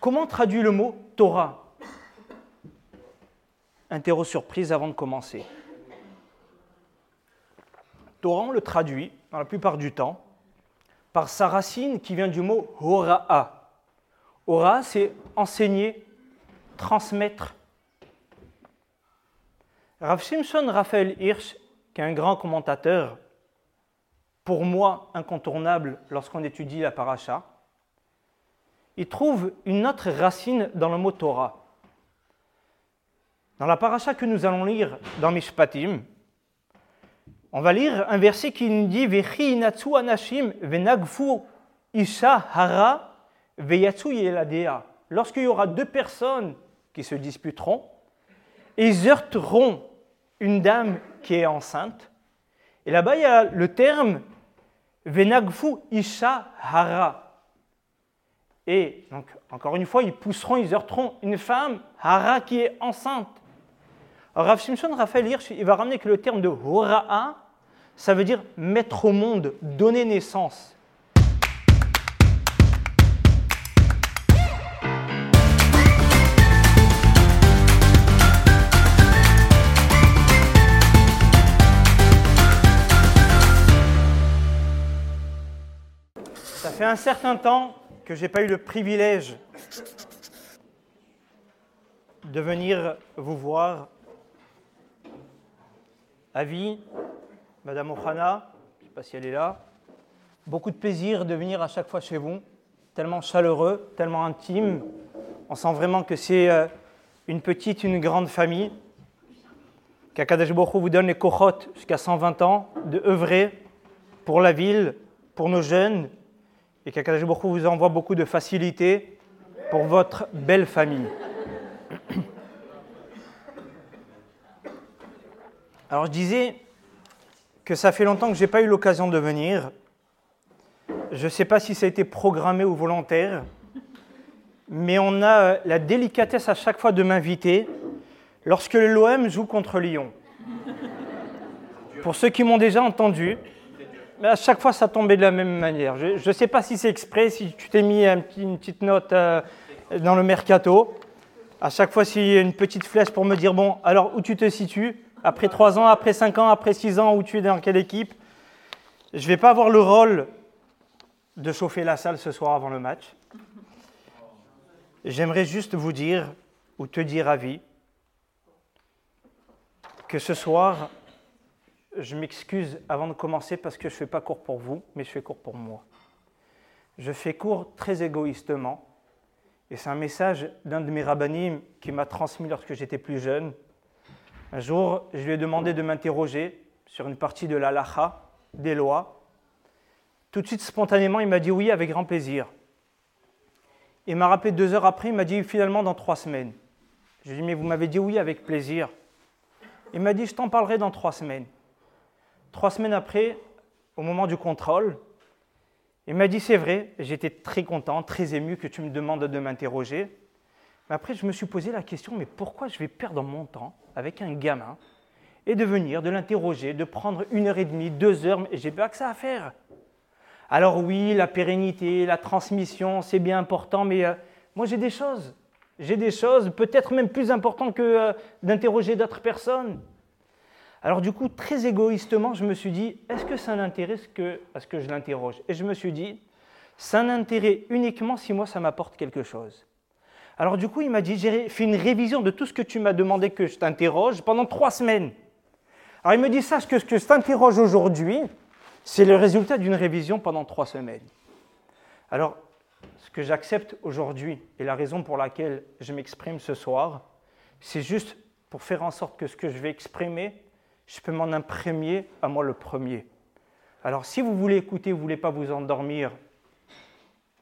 Comment traduit le mot Torah? Interro surprise avant de commencer. Torah, on le traduit, dans la plupart du temps, par sa racine qui vient du mot Hora'a. Hora, c'est enseigner, transmettre. Rav Simpson Raphaël Hirsch, qui est un grand commentateur, pour moi incontournable lorsqu'on étudie la paracha, il trouve une autre racine dans le mot Torah. Dans la paracha que nous allons lire dans Mishpatim, on va lire un verset qui nous dit Vechi inatsu anashim venagfu isha hara veyatsu yeladea. Lorsqu'il y aura deux personnes qui se disputeront, ils heurteront une dame qui est enceinte. Et là-bas, il y a le terme venagfu isha hara. Et donc, encore une fois, ils pousseront, ils heurteront une femme, hara, qui est enceinte. Alors, Rav Simpson, Raphaël Hirsch, il va ramener que le terme de hora'a, ça veut dire mettre au monde, donner naissance. Ça fait un certain temps que je n'ai pas eu le privilège de venir vous voir. Avis, Madame Ohana, je ne sais pas si elle est là. Beaucoup de plaisir de venir à chaque fois chez vous, tellement chaleureux, tellement intime. On sent vraiment que c'est euh, une petite, une grande famille. Qu'Akadash vous donne les cochotes jusqu'à 120 ans de œuvrer pour la ville, pour nos jeunes, et qu'Akadash vous envoie beaucoup de facilité pour votre belle famille. Alors je disais que ça fait longtemps que je n'ai pas eu l'occasion de venir. Je ne sais pas si ça a été programmé ou volontaire, mais on a euh, la délicatesse à chaque fois de m'inviter lorsque l'OM joue contre Lyon. Pour ceux qui m'ont déjà entendu, mais à chaque fois, ça tombait de la même manière. Je ne sais pas si c'est exprès, si tu t'es mis une petite note euh, dans le mercato. À chaque fois, s'il y a une petite flèche pour me dire, bon, alors où tu te situes? Après trois ans, après cinq ans, après six ans, où tu es dans quelle équipe? Je ne vais pas avoir le rôle de chauffer la salle ce soir avant le match. J'aimerais juste vous dire, ou te dire à vie, que ce soir, je m'excuse avant de commencer parce que je ne fais pas court pour vous, mais je fais court pour moi. Je fais court très égoïstement, et c'est un message d'un de mes rabbinim qui m'a transmis lorsque j'étais plus jeune. Un jour, je lui ai demandé de m'interroger sur une partie de la lacha, des lois. Tout de suite, spontanément, il m'a dit oui, avec grand plaisir. Il m'a rappelé deux heures après, il m'a dit finalement dans trois semaines. Je lui ai dit mais vous m'avez dit oui, avec plaisir. Il m'a dit je t'en parlerai dans trois semaines. Trois semaines après, au moment du contrôle, il m'a dit c'est vrai, j'étais très content, très ému que tu me demandes de m'interroger. Mais après, je me suis posé la question, mais pourquoi je vais perdre mon temps avec un gamin et de venir, de l'interroger, de prendre une heure et demie, deux heures, et j'ai pas que ça à faire. Alors oui, la pérennité, la transmission, c'est bien important, mais euh, moi j'ai des choses. J'ai des choses peut-être même plus importantes que euh, d'interroger d'autres personnes. Alors du coup, très égoïstement, je me suis dit, est-ce que ça n'intéresse que à ce que je l'interroge Et je me suis dit, ça n'intéresse uniquement si moi ça m'apporte quelque chose. Alors du coup, il m'a dit, j'ai fait une révision de tout ce que tu m'as demandé que je t'interroge pendant trois semaines. Alors il me dit, sache que ce que je t'interroge aujourd'hui, c'est le résultat d'une révision pendant trois semaines. Alors, ce que j'accepte aujourd'hui et la raison pour laquelle je m'exprime ce soir, c'est juste pour faire en sorte que ce que je vais exprimer je peux m'en imprégner à moi le premier. Alors si vous voulez écouter, vous ne voulez pas vous endormir,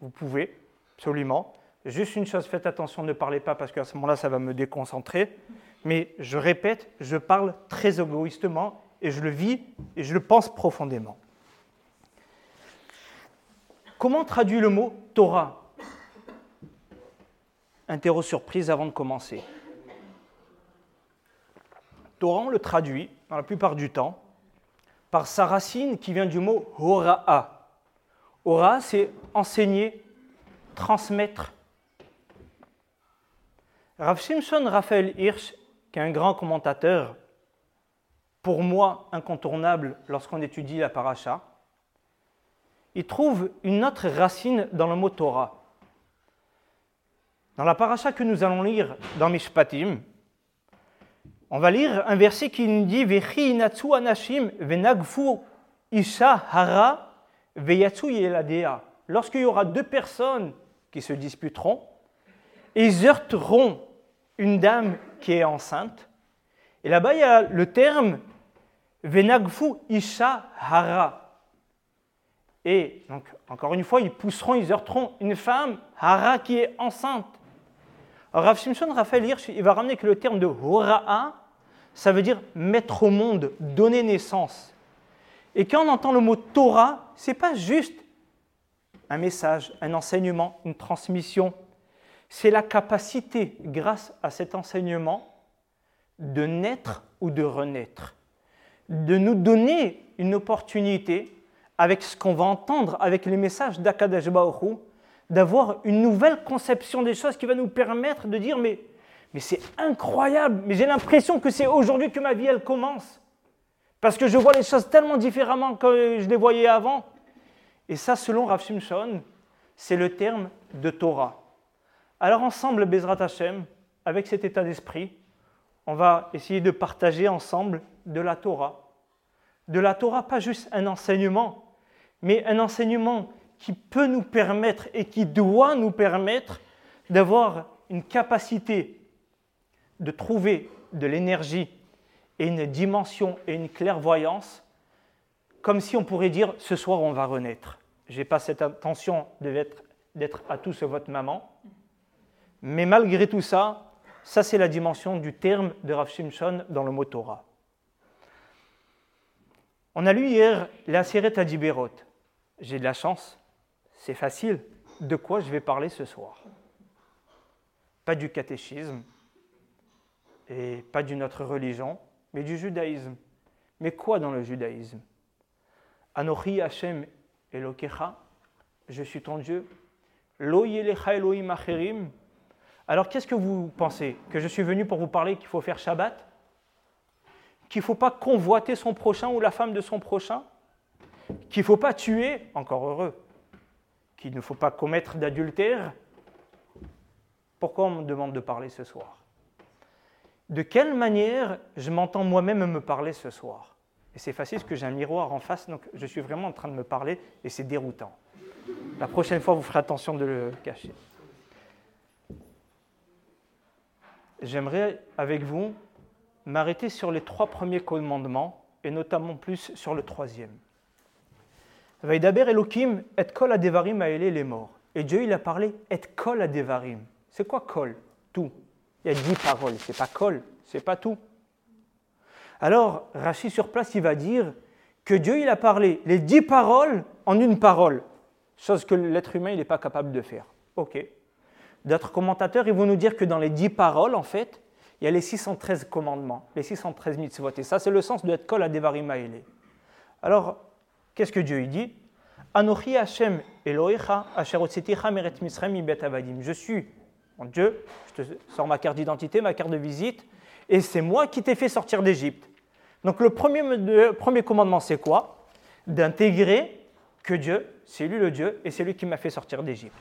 vous pouvez, absolument. Juste une chose, faites attention, ne parlez pas parce qu'à ce moment-là, ça va me déconcentrer. Mais je répète, je parle très égoïstement et je le vis et je le pense profondément. Comment traduit le mot Torah? Interro surprise avant de commencer. Torah, le traduit dans la plupart du temps, par sa racine qui vient du mot hora'a. Hora, c'est enseigner, transmettre. Rav Simpson Raphaël Hirsch, qui est un grand commentateur, pour moi incontournable lorsqu'on étudie la paracha, il trouve une autre racine dans le mot Torah. Dans la paracha que nous allons lire dans Mishpatim, on va lire un verset qui nous dit Vechi inatsu anashim venagfu isha hara veyatsu yeladea. Lorsqu'il y aura deux personnes qui se disputeront, ils heurteront une dame qui est enceinte. Et là-bas, il y a le terme venagfu isha hara. Et donc, encore une fois, ils pousseront, ils heurteront une femme hara qui est enceinte. Rav Simpson, Raphaël Hirsch, il va ramener que le terme de hora'a, ça veut dire mettre au monde, donner naissance. Et quand on entend le mot Torah, c'est pas juste un message, un enseignement, une transmission. C'est la capacité, grâce à cet enseignement, de naître ou de renaître, de nous donner une opportunité avec ce qu'on va entendre, avec les messages d'Akadash d'avoir une nouvelle conception des choses qui va nous permettre de dire mais, mais c'est incroyable, mais j'ai l'impression que c'est aujourd'hui que ma vie elle commence. Parce que je vois les choses tellement différemment que je les voyais avant. Et ça, selon Rav Shimshon, c'est le terme de Torah. Alors ensemble, Bezrat Hashem, avec cet état d'esprit, on va essayer de partager ensemble de la Torah. De la Torah, pas juste un enseignement, mais un enseignement qui peut nous permettre et qui doit nous permettre d'avoir une capacité de trouver de l'énergie et une dimension et une clairvoyance, comme si on pourrait dire ce soir on va renaître. Je n'ai pas cette intention d'être à tous votre maman, mais malgré tout ça, ça c'est la dimension du terme de Rav Shimshon dans le mot Torah. On a lu hier la Seret Adiberot. J'ai de la chance, c'est facile. De quoi je vais parler ce soir? Pas du catéchisme et pas d'une autre religion, mais du judaïsme. Mais quoi dans le judaïsme? Anochi Hashem Elokecha, je suis ton Dieu. Lo Elohim acherim. Alors qu'est-ce que vous pensez? Que je suis venu pour vous parler qu'il faut faire Shabbat? Qu'il ne faut pas convoiter son prochain ou la femme de son prochain? Qu'il ne faut pas tuer? Encore heureux qu'il ne faut pas commettre d'adultère, pourquoi on me demande de parler ce soir? De quelle manière je m'entends moi-même me parler ce soir? Et c'est facile parce que j'ai un miroir en face, donc je suis vraiment en train de me parler et c'est déroutant. La prochaine fois, vous ferez attention de le cacher. J'aimerais, avec vous, m'arrêter sur les trois premiers commandements et notamment plus sur le troisième. Vaidaber Elohim et kol adevarim aele les morts. Et Dieu, il a parlé et kol adevarim. C'est quoi kol? Tout. Il y a dix paroles. C'est pas kol, c'est pas tout. Alors, Rachid sur place, il va dire que Dieu, il a parlé les dix paroles en une parole. Chose que l'être humain, il n'est pas capable de faire. Ok. D'autres commentateurs, ils vont nous dire que dans les dix paroles, en fait, il y a les 613 commandements, les 613 mitzvot. Et ça, c'est le sens de et kol adevarim aele. Alors, Qu'est-ce que Dieu dit? Anochi Hashem meret Je suis mon Dieu, je te sors ma carte d'identité, ma carte de visite, et c'est moi qui t'ai fait sortir d'Égypte. Donc le premier, le premier commandement, c'est quoi? D'intégrer que Dieu, c'est lui le Dieu, et c'est lui qui m'a fait sortir d'Égypte.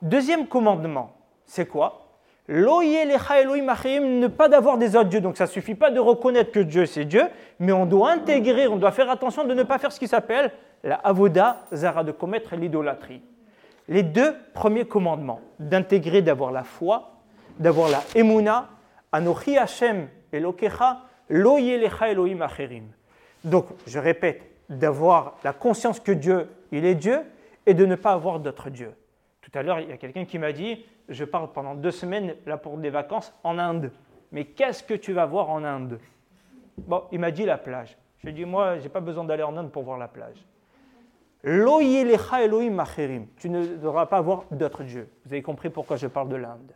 Deuxième commandement, c'est quoi? Ne pas d'avoir des autres dieux. Donc ça ne suffit pas de reconnaître que Dieu c'est Dieu, mais on doit intégrer, on doit faire attention de ne pas faire ce qui s'appelle la avoda zara, de commettre l'idolâtrie. Les deux premiers commandements, d'intégrer, d'avoir la foi, d'avoir la emuna, anochi Hashem elokecha, lo Elohim acherim. Donc, je répète, d'avoir la conscience que Dieu, il est Dieu, et de ne pas avoir d'autres dieux. Tout à l'heure, il y a quelqu'un qui m'a dit, je pars pendant deux semaines là pour des vacances en Inde. Mais qu'est-ce que tu vas voir en Inde? Bon, il m'a dit la plage. Je lui ai dit, moi, je n'ai pas besoin d'aller en Inde pour voir la plage. Elohim acherim. Tu ne devras pas voir d'autres dieux. Vous avez compris pourquoi je parle de l'Inde.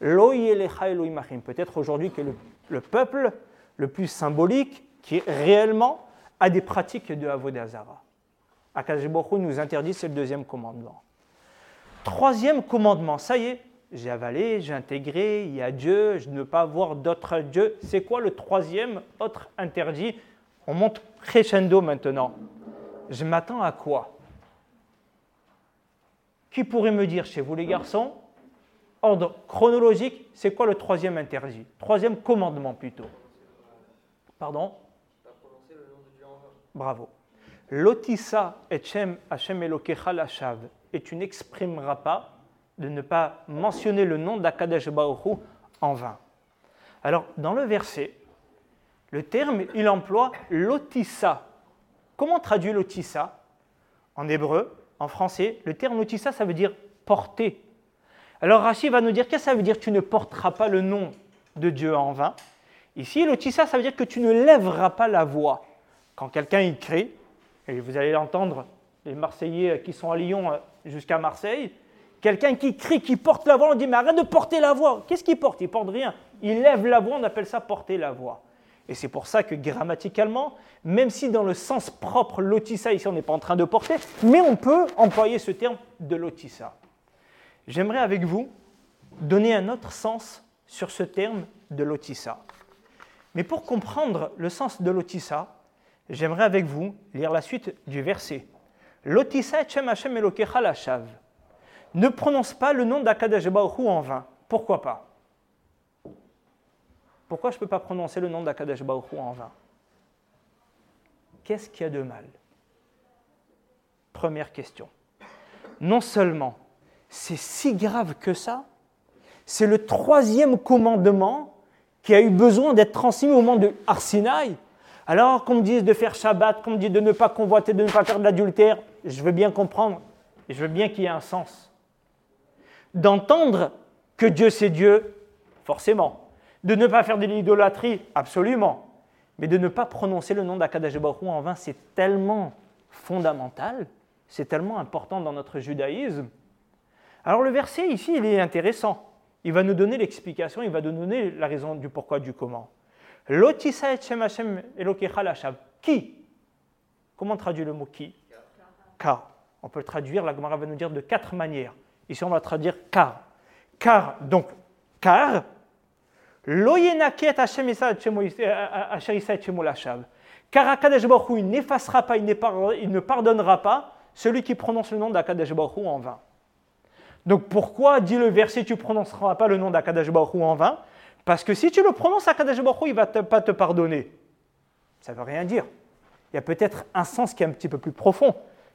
Elohim acherim. Peut-être aujourd'hui que le, le, peuple le plus symbolique, qui réellement a des pratiques de Avodazara. Akash nous interdit, c'est le deuxième commandement. Troisième commandement, ça y est, j'ai avalé, j'ai intégré, il y a Dieu, je ne veux pas voir d'autres dieux. C'est quoi le troisième autre interdit? On monte crescendo maintenant. Je m'attends à quoi? Qui pourrait me dire chez vous les garçons? Ordre chronologique, c'est quoi le troisième interdit? Troisième commandement plutôt. Pardon? Bravo. Lotissa etchem Hashem Elokecha. Et tu n'exprimeras pas de ne pas mentionner le nom d'Akadesh Baruch en vain. Alors, dans le verset, le terme, il emploie lotissa. Comment traduit lotissa? En hébreu, en français, le terme lotissa, ça veut dire porter. Alors Rachid va nous dire qu'est-ce que ça veut dire? Tu ne porteras pas le nom de Dieu en vain Ici, lotissa, ça veut dire que tu ne lèveras pas la voix. Quand quelqu'un y crie, et vous allez l'entendre, les Marseillais qui sont à Lyon euh, jusqu'à Marseille, Quelqu'un qui crie, qui porte la voix, on dit mais arrête de porter la voix. Qu'est-ce qu'il porte? Il porte rien. Il lève la voix, on appelle ça porter la voix. Et c'est pour ça que grammaticalement, même si dans le sens propre, lotissa, ici on n'est pas en train de porter, mais on peut employer ce terme de lotissa. J'aimerais avec vous donner un autre sens sur ce terme de lotissa. Mais pour comprendre le sens de lotissa, j'aimerais avec vous lire la suite du verset. Lotissa Hashem Elokecha la ne prononce pas le nom d'Akadash en vain. Pourquoi pas? Pourquoi je ne peux pas prononcer le nom d'Akadash en vain? Qu'est-ce qu'il y a de mal? Première question. Non seulement c'est si grave que ça, c'est le troisième commandement qui a eu besoin d'être transmis au moment de Arsinaï. Alors qu'on me dise de faire Shabbat, qu'on me dise de ne pas convoiter, de ne pas faire de l'adultère, je veux bien comprendre, je veux bien qu'il y ait un sens d'entendre que Dieu c'est Dieu, forcément. De ne pas faire de l'idolâtrie, absolument. Mais de ne pas prononcer le nom d'Akadash en vain, c'est tellement fondamental, c'est tellement important dans notre judaïsme. Alors le verset ici, il est intéressant. Il va nous donner l'explication, il va nous donner la raison du pourquoi, du comment. Lotisa et Qui? Comment traduit le mot qui? Car. On peut le traduire, la Gemara va nous dire de quatre manières. Ici, on va traduire car. Car, donc, car, car Akadesh Baruch il n'effacera pas, il ne pardonnera pas celui qui prononce le nom d'Akadesh Baruch en vain. Donc pourquoi, dit le verset, tu prononceras pas le nom d'Akadesh Baruch en vain? Parce que si tu le prononces, Akadesh Baruch il ne va pas te pardonner. Ça ne veut rien dire. Il y a peut-être un sens qui est un petit peu plus profond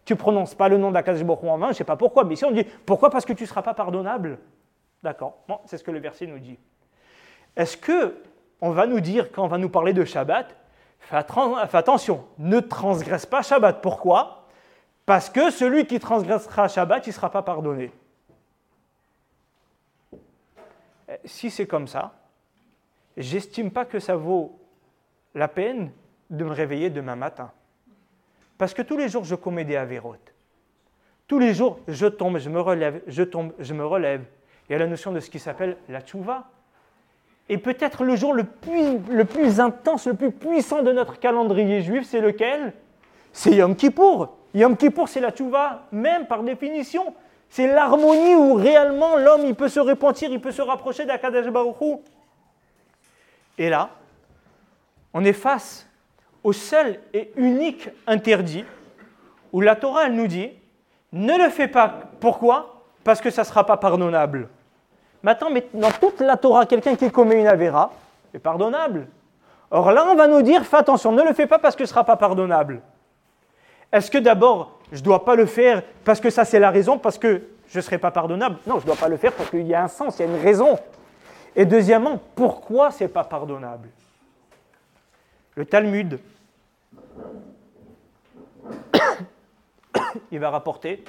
tu prononces pas le nom d'Akadosh en vain, je ne sais pas pourquoi, mais ici on dit pourquoi Parce que tu ne seras pas pardonnable? D'accord, bon, c'est ce que le verset nous dit. Est-ce que on va nous dire, quand on va nous parler de Shabbat, fais, attention, ne transgresse pas Shabbat. Pourquoi? Parce que celui qui transgressera Shabbat, il ne sera pas pardonné. Eh, si c'est comme ça, j'estime pas que ça vaut la peine de me réveiller demain matin. Parce que tous les jours, je commets des avérotes. Tous les jours, je tombe, je me relève, je tombe, je me relève. Il y a la notion de ce qui s'appelle la tchouva. Et peut-être le jour le plus, intense, le plus puissant de notre calendrier juif, c'est lequel? C'est Yom Kippour. Yom Kippour, c'est la tchouva, même par définition. C'est l'harmonie où réellement l'homme il peut se repentir, il peut se rapprocher d'Akadash Et là, on est face au seul et unique interdit où la Torah nous dit ne le fais pas. Pourquoi? Parce que ça ne sera pas pardonnable. Maintenant, dans toute la Torah, quelqu'un qui commet une avéra est pardonnable. Or là, on va nous dire fais attention, ne le fais pas parce que ce ne sera pas pardonnable. Est-ce que d'abord, je ne dois pas le faire parce que ça c'est la raison, parce que je ne serai pas pardonnable? Non, je ne dois pas le faire parce qu'il y a un sens, il y a une raison. Et deuxièmement, pourquoi ce n'est pas pardonnable? Le Talmud, il va rapporter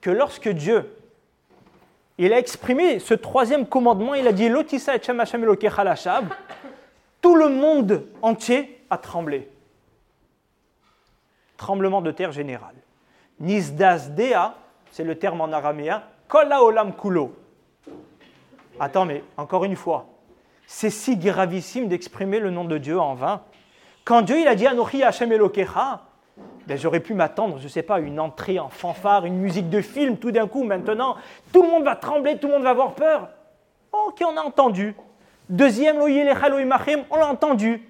que lorsque Dieu il a exprimé ce troisième commandement, il a dit Lotissa et tout le monde entier a tremblé. Tremblement de terre général. Nisdas dea, c'est le terme en araméen, kol olam kulo. Attends, mais encore une fois, c'est si gravissime d'exprimer le nom de Dieu en vain. Quand Dieu a dit Anochi Hashem Elokecha, ben, j'aurais pu m'attendre, je ne sais pas, une entrée en fanfare, une musique de film, tout d'un coup, maintenant, tout le monde va trembler, tout le monde va avoir peur. Ok, on a entendu. Deuxième, on l'a entendu.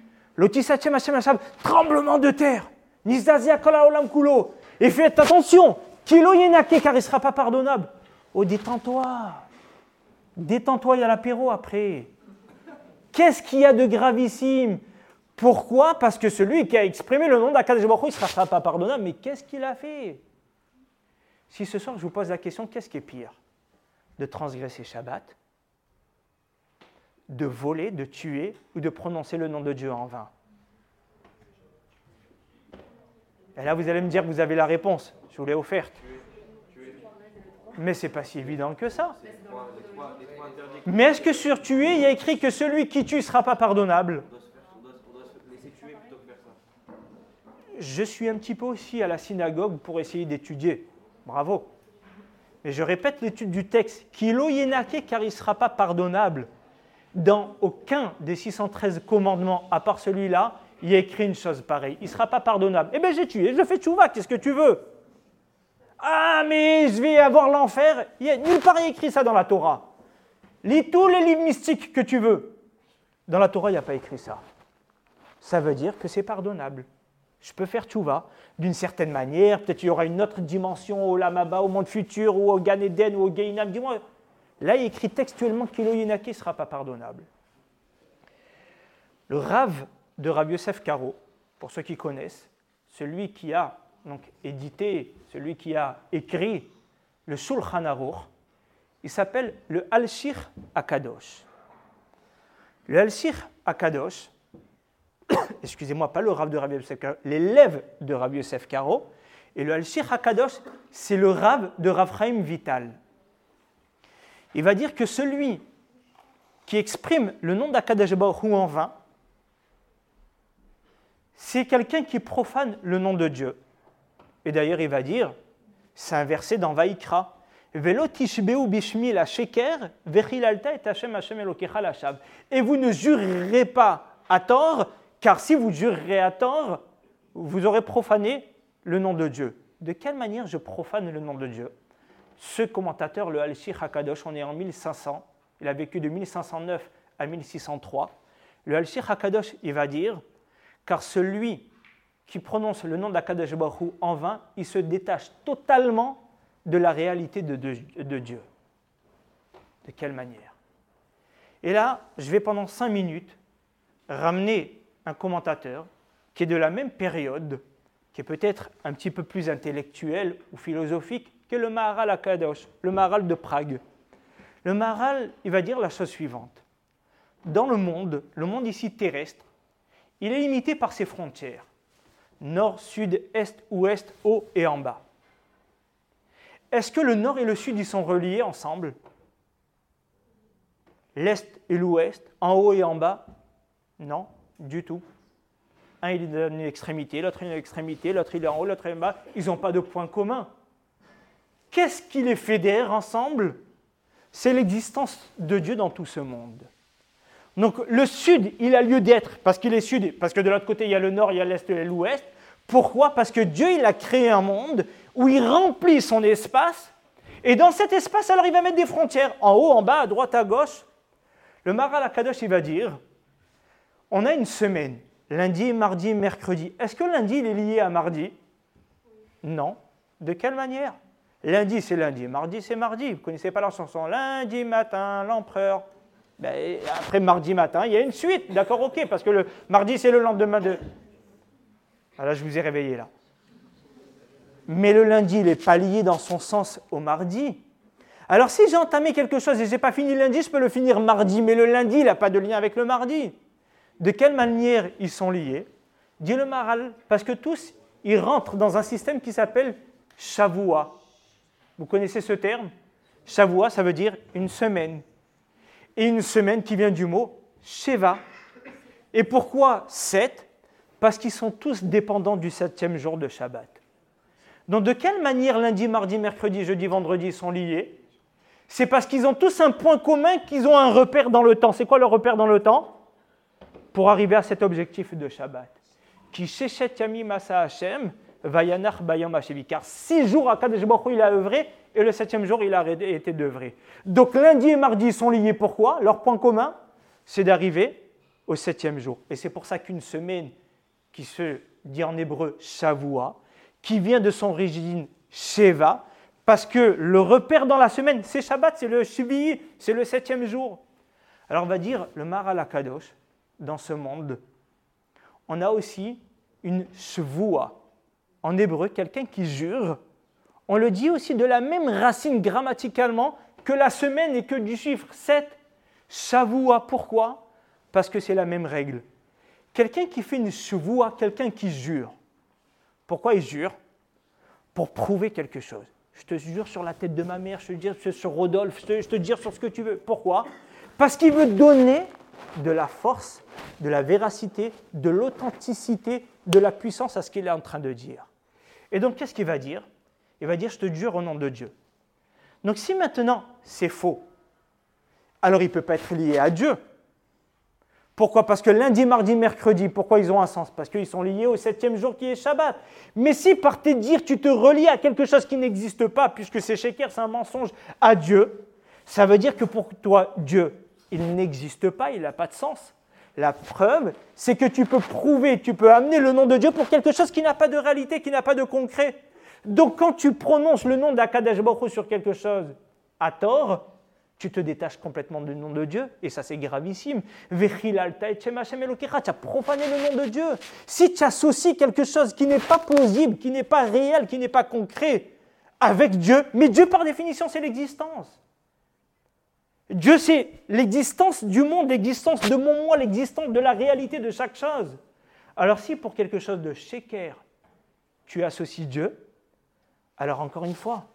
Tremblement de terre. Et faites attention, Kilo Yenake, car il ne sera pas pardonnable. Oh, détends-toi. Détends-toi, il y a l'apéro après. Qu'est-ce qu'il y a de gravissime? Pourquoi? Parce que celui qui a exprimé le nom d'Akadosh il ne sera pas pardonnable. Mais qu'est-ce qu'il a fait? Si ce soir je vous pose la question, qu'est-ce qui est pire? De transgresser Shabbat? De voler, de tuer ou de prononcer le nom de Dieu en vain? Et là, vous allez me dire que vous avez la réponse. Je vous l'ai offerte. Mais c'est pas si évident que ça. Mais est-ce que sur tuer, il y a écrit que celui qui tue ne sera pas pardonnable? Je suis un petit peu aussi à la synagogue pour essayer d'étudier. Bravo. Mais je répète l'étude du texte. Kilo yenake car il ne sera pas pardonnable. Dans aucun des 613 commandements, à part celui-là, il a écrit une chose pareille. Il ne sera pas pardonnable. Eh bien, j'ai tué, je fais tchouva, qu'est-ce que tu veux? Ah, mais je vais avoir l'enfer. Il y a nulle part écrit ça dans la Torah. Lis tous les livres mystiques que tu veux. Dans la Torah, il n'y a pas écrit ça. Ça veut dire que c'est pardonnable. Je peux faire tchouva d'une certaine manière. Peut-être il y aura une autre dimension au Lamaba, au monde futur, ou au Gan Eden, ou au Gainam. Dis-moi. Là, il écrit textuellement que ne sera pas pardonnable. Le Rav de Rabbi Yosef Karo, pour ceux qui connaissent, celui qui a donc édité, celui qui a écrit le Shulchan Aruch, il s'appelle le Al-Shir Akadosh. Le Al-Shir Akadosh, excusez-moi, pas le Rav de Rabbi Yosef Karo, l'élève de Rabbi Yosef Karo, et le Al-Shir Akadosh, c'est le Rav de Rav Vital. Il va dire que celui qui exprime le nom d'Akadosh Baruch en vain, c'est quelqu'un qui profane le nom de Dieu. Et d'ailleurs, il va dire, c'est un verset dans Vaikra, Et vous ne jurerez pas à tort, car si vous jurerez à tort, vous aurez profané le nom de Dieu. De quelle manière je profane le nom de Dieu? Ce commentateur, le Al-Shir HaKadosh, on est en 1500, il a vécu de 1509 à 1603. Le Al-Shir HaKadosh, il va dire car celui qui prononce le nom d'Akadosh en vain, il se détache totalement de la réalité de, Dieu. De quelle manière? Et là, je vais pendant cinq minutes ramener un commentateur qui est de la même période, qui est peut-être un petit peu plus intellectuel ou philosophique que le Maharal Akadosh, le Maharal de Prague. Le Maharal, il va dire la chose suivante. Dans le monde, le monde ici terrestre, il est limité par ses frontières nord, sud, est, ouest, haut et en bas. Est-ce que le nord et le sud y sont reliés ensemble? L'est et l'ouest, en haut et en bas? Non, du tout. Un il est une extrémité, l'autre une extrémité, l'autre il est en haut, l'autre est en bas. Ils n'ont pas de point commun. Qu'est-ce qui les fédère ensemble? C'est l'existence de Dieu dans tout ce monde. Donc le sud, il a lieu d'être parce qu'il est sud, parce que de l'autre côté, il y a le nord, il y a l'est et l'ouest. Pourquoi? Parce que Dieu, il a créé un monde où il remplit son espace, et dans cet espace, alors il va mettre des frontières, en haut, en bas, à droite, à gauche. Le Maral Akadosh, il va dire, on a une semaine, lundi, mardi, mercredi. Est-ce que lundi, il est lié à mardi? Non. De quelle manière? Lundi, c'est lundi, mardi, c'est mardi. Vous ne connaissez pas la chanson Lundi matin, l'empereur ben, après mardi matin, il y a une suite, d'accord, ok, parce que le mardi, c'est le lendemain de... Ah là, je vous ai réveillé là. Mais le lundi, il n'est pas lié dans son sens au mardi. Alors si j'ai entamé quelque chose et je n'ai pas fini lundi, je peux le finir mardi, mais le lundi, il n'a pas de lien avec le mardi. De quelle manière ils sont liés? Dit le Maral, parce que tous, ils rentrent dans un système qui s'appelle Shavua. Vous connaissez ce terme? Shavua, ça veut dire une semaine et une semaine qui vient du mot Sheva. Et pourquoi sept? Parce qu'ils sont tous dépendants du septième jour de Shabbat. Donc de quelle manière lundi, mardi, mercredi, jeudi, vendredi sont liés? C'est parce qu'ils ont tous un point commun, qu'ils ont un repère dans le temps. C'est quoi le repère dans le temps? Pour arriver à cet objectif de Shabbat. Qui Yami Masa Hashem, Vayanar Bayam Car six jours, Akadosh Baruch il a œuvré et le septième jour, il a été d'œuvrer. Donc lundi et mardi sont liés. Pourquoi? Leur point commun, c'est d'arriver au septième jour. Et c'est pour ça qu'une semaine qui se dit en hébreu Shavua, qui vient de son origine Sheva, parce que le repère dans la semaine, c'est Shabbat, c'est le Shvi, c'est le septième jour. Alors on va dire le Maral Kadosh, dans ce monde, on a aussi une Shvua. En hébreu, quelqu'un qui jure. On le dit aussi de la même racine grammaticalement que la semaine et que du chiffre 7. Shavua, pourquoi? Parce que c'est la même règle. Quelqu'un qui fait une Shvua, quelqu'un qui jure. Pourquoi il jure? Pour prouver quelque chose. Je te jure sur la tête de ma mère, je te jure sur Rodolphe, je te, jure sur ce que tu veux. Pourquoi? Parce qu'il veut donner de la force, de la véracité, de l'authenticité, de la puissance à ce qu'il est en train de dire. Et donc, qu'est-ce qu'il va dire? Il va dire, je te jure au nom de Dieu. Donc, si maintenant c'est faux, alors il ne peut pas être lié à Dieu. Pourquoi? Parce que lundi, mardi, mercredi, pourquoi ils ont un sens? Parce qu'ils sont liés au septième jour qui est Shabbat. Mais si par tes dires, tu te relis à quelque chose qui n'existe pas, puisque c'est Sheker, c'est un mensonge à Dieu, ça veut dire que pour toi, Dieu, il n'existe pas, il n'a pas de sens. La preuve, c'est que tu peux prouver, tu peux amener le nom de Dieu pour quelque chose qui n'a pas de réalité, qui n'a pas de concret. Donc quand tu prononces le nom d'Akadash Baruch sur quelque chose à tort, tu te détaches complètement du nom de Dieu, et ça c'est gravissime. Tu as profané le nom de Dieu. Si tu associes quelque chose qui n'est pas plausible, qui n'est pas réel, qui n'est pas concret avec Dieu, mais Dieu par définition c'est l'existence. Dieu c'est l'existence du monde, l'existence de mon moi, l'existence de la réalité de chaque chose. Alors si pour quelque chose de sheker, tu associes Dieu, alors encore une fois,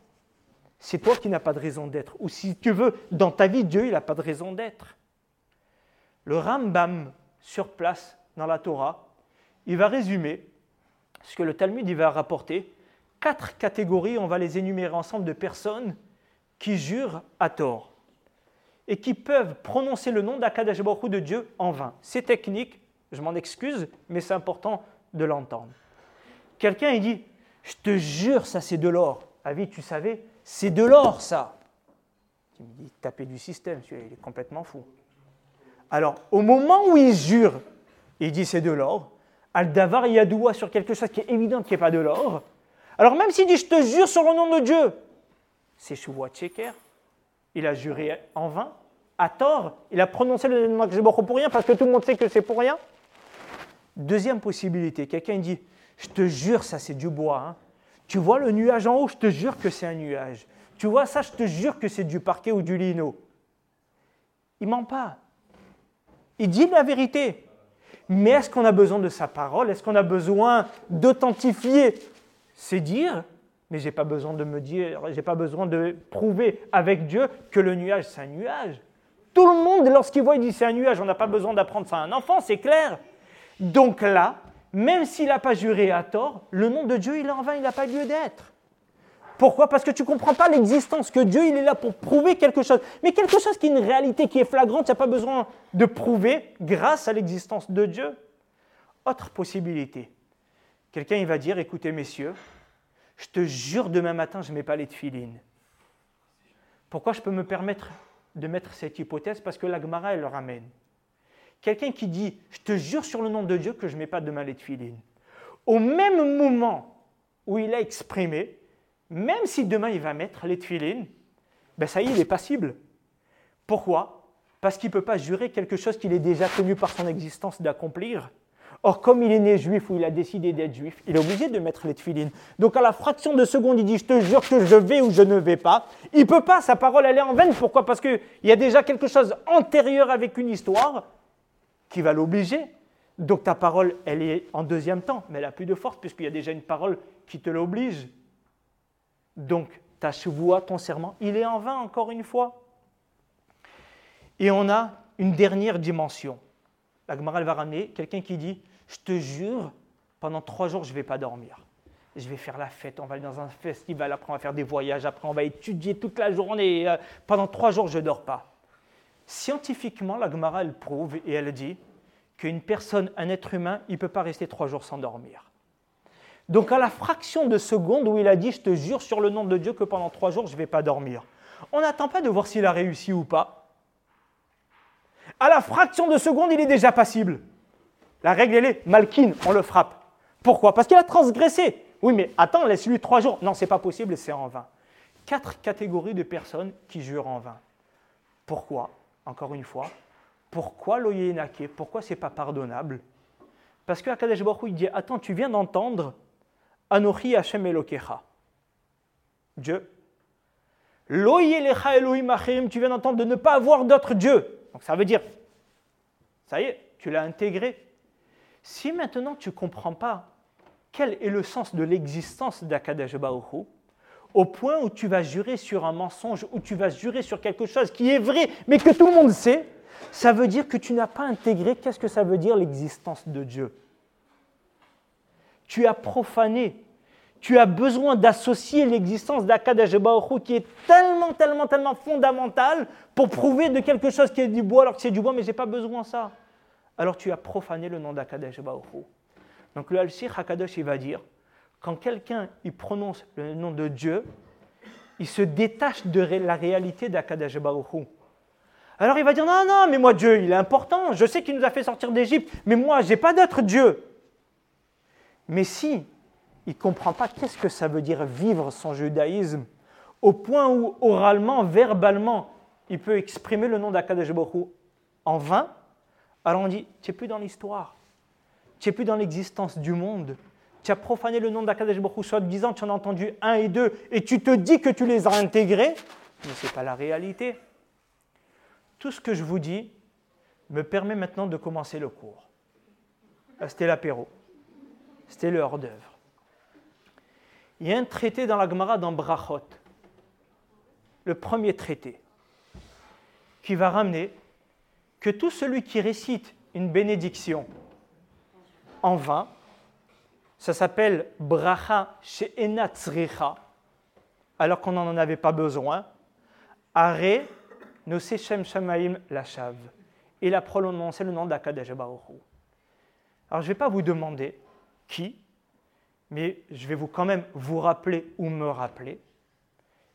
c'est toi qui n'as pas de raison d'être. Ou si tu veux, dans ta vie, Dieu, il n'a pas de raison d'être. Le Rambam, sur place, dans la Torah, il va résumer ce que le Talmud il va rapporter. Quatre catégories, on va les énumérer ensemble, de personnes qui jurent à tort et qui peuvent prononcer le nom d'Akadash de Dieu en vain. C'est technique, je m'en excuse, mais c'est important de l'entendre. Quelqu'un, il dit, je te jure, ça c'est de l'or. Avis, tu savais c'est de l'or, ça. Tu me dis, taper du système, il est complètement fou. Alors, au moment où il jure, il dit c'est de l'or, Al-Davar Yadoua sur quelque chose qui est évident qui n'est pas de l'or, alors même s'il dit je te jure sur le nom de Dieu, c'est Shuvua Tcheker, il a juré en vain, à tort, il a prononcé le nom de pour rien parce que tout le monde sait que c'est pour rien. Deuxième possibilité, quelqu'un dit je te jure, ça c'est du bois, hein. Tu vois le nuage en haut, je te jure que c'est un nuage. Tu vois ça, je te jure que c'est du parquet ou du lino. Il ment pas. Il dit la vérité. Mais est-ce qu'on a besoin de sa parole? Est-ce qu'on a besoin d'authentifier? C'est dire, mais j'ai pas besoin de me dire, j'ai pas besoin de prouver avec Dieu que le nuage c'est un nuage. Tout le monde, lorsqu'il voit, il dit c'est un nuage. On n'a pas besoin d'apprendre ça à un enfant, c'est clair. Donc là, même s'il n'a pas juré à tort, le nom de Dieu, il est en vain, il n'a pas lieu d'être. Pourquoi? Parce que tu ne comprends pas l'existence, que Dieu, il est là pour prouver quelque chose. Mais quelque chose qui est une réalité, qui est flagrante, tu n'as pas besoin de prouver grâce à l'existence de Dieu. Autre possibilité. Quelqu'un, il va dire, écoutez, messieurs, je te jure, demain matin, je ne mets pas les tefilines. Pourquoi je peux me permettre de mettre cette hypothèse? Parce que l'Agmara, elle le ramène. Quelqu'un qui dit Je te jure sur le nom de Dieu que je ne mets pas demain les tefilines. Au même moment où il a exprimé, même si demain il va mettre les tefilines, ben ça y est, il est passible. Pourquoi? Parce qu'il ne peut pas jurer quelque chose qu'il est déjà tenu par son existence d'accomplir. Or, comme il est né juif ou il a décidé d'être juif, il est obligé de mettre les tefilines. Donc, à la fraction de seconde, il dit Je te jure que je vais ou je ne vais pas. Il ne peut pas, sa parole, elle est en vaine. Pourquoi? Parce qu'il y a déjà quelque chose antérieur avec une histoire qui va l'obliger. Donc ta parole, elle est en deuxième temps, mais elle a plus de force puisqu'il y a déjà une parole qui te l'oblige. Donc ta chevoie, ton serment, il est en vain encore une fois. Et on a une dernière dimension. La Gemara va ramener quelqu'un qui dit Je te jure, pendant trois jours, je ne vais pas dormir. Je vais faire la fête, on va aller dans un festival, après on va faire des voyages, après on va étudier toute la journée. Euh, pendant trois jours, je ne dors pas. Scientifiquement, la Gemara, elle prouve et elle dit qu'une personne, un être humain, il ne peut pas rester trois jours sans dormir. Donc à la fraction de seconde où il a dit je te jure sur le nom de Dieu que pendant trois jours je ne vais pas dormir, on n'attend pas de voir s'il a réussi ou pas. À la fraction de seconde, il est déjà passible. La règle, elle est Malkin, on le frappe. Pourquoi? Parce qu'il a transgressé. Oui, mais attends, laisse-lui trois jours. Non, c'est pas possible, c'est en vain. Quatre catégories de personnes qui jurent en vain. Pourquoi? Encore une fois, pourquoi l'oyenake Pourquoi c'est pas pardonnable? Parce que Akadesh Baruch il dit Attends, tu viens d'entendre Anochi Hashem Elokecha. Dieu. Loyelecha Elohim Achim, tu viens d'entendre de ne pas avoir d'autre Dieu. Donc ça veut dire, ça y est, tu l'as intégré. Si maintenant tu ne comprends pas quel est le sens de l'existence d'Akadesh Baruch au point où tu vas jurer sur un mensonge, où tu vas jurer sur quelque chose qui est vrai, mais que tout le monde sait, ça veut dire que tu n'as pas intégré qu'est-ce que ça veut dire l'existence de Dieu. Tu as profané. Tu as besoin d'associer l'existence d'Akadash Baruch qui est tellement, tellement, tellement fondamentale pour prouver de quelque chose qui est du bois alors que c'est du bois, mais je n'ai pas besoin de ça. Alors tu as profané le nom d'Akadash Baruch Donc le Al-Sir Hakadosh, il va dire quand quelqu'un il prononce le nom de Dieu, il se détache de la réalité d'Akadash Baruch Alors il va dire non, non, mais moi Dieu, il est important. Je sais qu'il nous a fait sortir d'Égypte, mais moi, je n'ai pas d'autre Dieu. Mais si il ne comprend pas qu'est-ce que ça veut dire vivre son judaïsme, au point où oralement, verbalement, il peut exprimer le nom d'Akadash Baruch en vain, alors on dit, tu n'es plus dans l'histoire, tu n'es plus dans l'existence du monde, tu as profané le nom d'Akadesh Baruch soit disant tu en as entendu un et deux, et tu te dis que tu les as intégrés, mais ce n'est pas la réalité. Tout ce que je vous dis me permet maintenant de commencer le cours. C'était l'apéro. C'était le hors-d'œuvre. Il y a un traité dans la Gemara dans Brachot, le premier traité, qui va ramener que tout celui qui récite une bénédiction en vain, ça s'appelle bracha she'enatzricha, alors qu'on n'en avait pas besoin. Are no sechem shamaim lashav. Il a prononcé le nom d'Akadesh Alors je ne vais pas vous demander qui, mais je vais vous quand même vous rappeler ou me rappeler.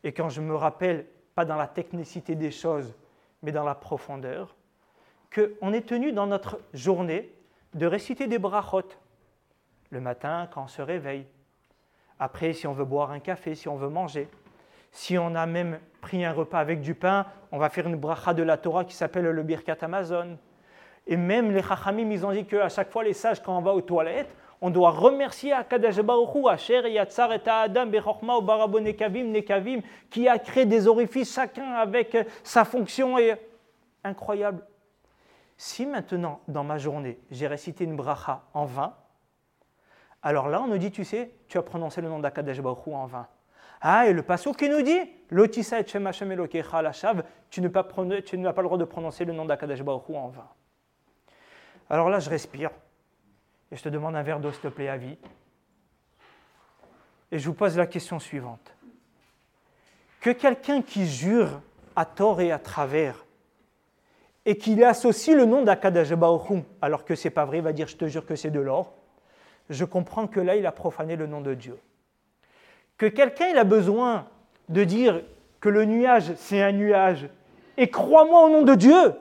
Et quand je me rappelle, pas dans la technicité des choses, mais dans la profondeur, qu'on est tenu dans notre journée de réciter des brachot le matin quand on se réveille. Après, si on veut boire un café, si on veut manger. Si on a même pris un repas avec du pain, on va faire une bracha de la Torah qui s'appelle le Birkat Amazon. Et même les Chachamim, ils ont dit qu'à chaque fois, les sages, quand on va aux toilettes, on doit remercier Akadash Baruch Hu, Asher Yatzar et Adam Bechokma ou Barabo Nekavim, Nekavim, qui a créé des orifices, chacun avec sa fonction. Et... Incroyable. Si maintenant, dans ma journée, j'ai récité une bracha en vain, alors là, on nous dit, tu sais, tu as prononcé le nom d'Akadesh Baruch en vain. Ah, et le passage qui nous dit, Lotisa et Hashem Elokecha Lashav, tu n'as pas, pas le droit de prononcer le nom d'Akadesh Baruch en vain. Alors là, je respire et je te demande un verre d'eau, s'il te plaît, à vie. Et je vous pose la question suivante. Que quelqu'un qui jure à tort et à travers et qu'il associe le nom d'Akadash alors que c'est pas vrai, il va dire je te jure que c'est de l'or, je comprends que là, il a profané le nom de Dieu. Que quelqu'un il a besoin de dire que le nuage, c'est un nuage, et crois-moi au nom de Dieu,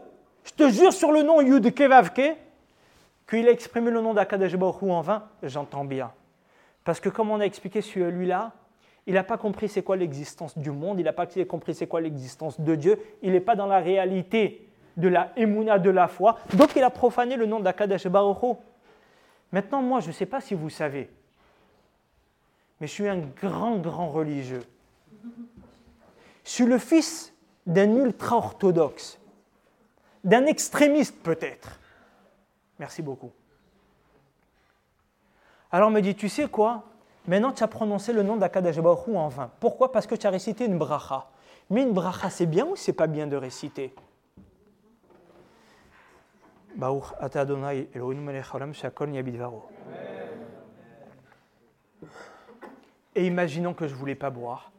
je te jure sur le nom Yud Kevavke, qu'il a exprimé le nom d'Akadesh Baruch en vain, j'entends bien. Parce que comme on a expliqué celui-là, il n'a pas compris c'est quoi l'existence du monde, il n'a pas compris c'est quoi l'existence de Dieu, il n'est pas dans la réalité de la émouna de la foi, donc il a profané le nom d'Akadesh Baruch Maintenant, moi, je ne sais pas si vous savez, mais je suis un grand, grand religieux. Je suis le fils d'un ultra-orthodoxe, d'un extrémiste peut-être. Merci beaucoup. Alors me dit, tu sais quoi? Maintenant, tu as prononcé le nom d'Akadash en vain. Pourquoi? Parce que tu as récité une bracha. Mais une bracha, c'est bien ou c'est pas bien de réciter? Et imaginons que je ne voulais pas boire.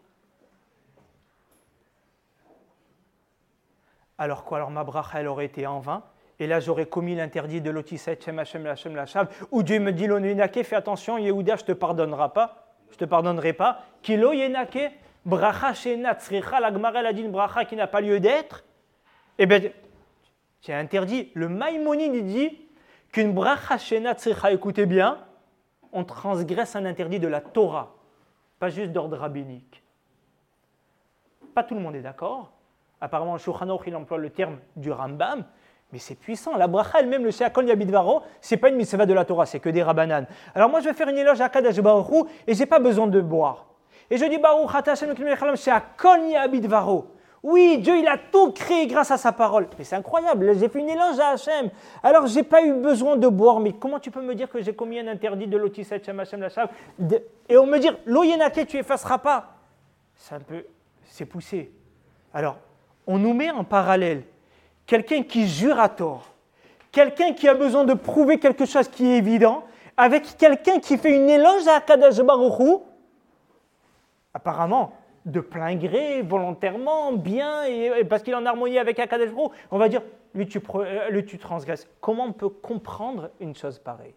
Alors quoi Alors ma bracha, elle aurait été en vain. et là j'aurais commis l'interdit de l'Otisset Shem Hashem Lachem Lachav, où Dieu me dit l'Onunake, fais attention, Yehuda, je te pardonnerai pas, je te pardonnerai pas. Kilo Yenake, bracha shenat, la Gemara a dit une bracha qui n'a pas lieu d'être. Eh bien, c'est interdit. Le Maïmonide dit qu'une bracha shenat écoutez bien, on transgresse un interdit de la Torah, pas juste d'ordre rabbinique. Pas tout le monde est d'accord. Apparemment, le il emploie le terme du Rambam, mais c'est puissant. La bracha elle-même, le Sheakol Yabidvaro, c'est pas une mitzvah de la Torah, c'est que des rabbanan. Alors moi, je vais faire une éloge à Kadash Baruch et j'ai pas besoin de boire. Et je dis Baruch Hashem Sheakol Yabidvaro. Oui, Dieu, il a tout créé grâce à sa parole. Mais c'est incroyable, j'ai fait une éloge à Hachem. Alors, j'ai pas eu besoin de boire. Mais comment tu peux me dire que j'ai commis un interdit de l'otis Hachem Hachem Et on me dire, l'oyenake, tu effaceras pas. C'est un peu, c'est poussé. Alors, on nous met en parallèle quelqu'un qui jure à tort, quelqu'un qui a besoin de prouver quelque chose qui est évident, avec quelqu'un qui fait une éloge à Akadash Baruch apparemment de plein gré, volontairement, bien, et, parce qu'il est en harmonie avec Akadash Baruch on va dire, lui tu, euh, lui tu transgresses. Comment on peut comprendre une chose pareille?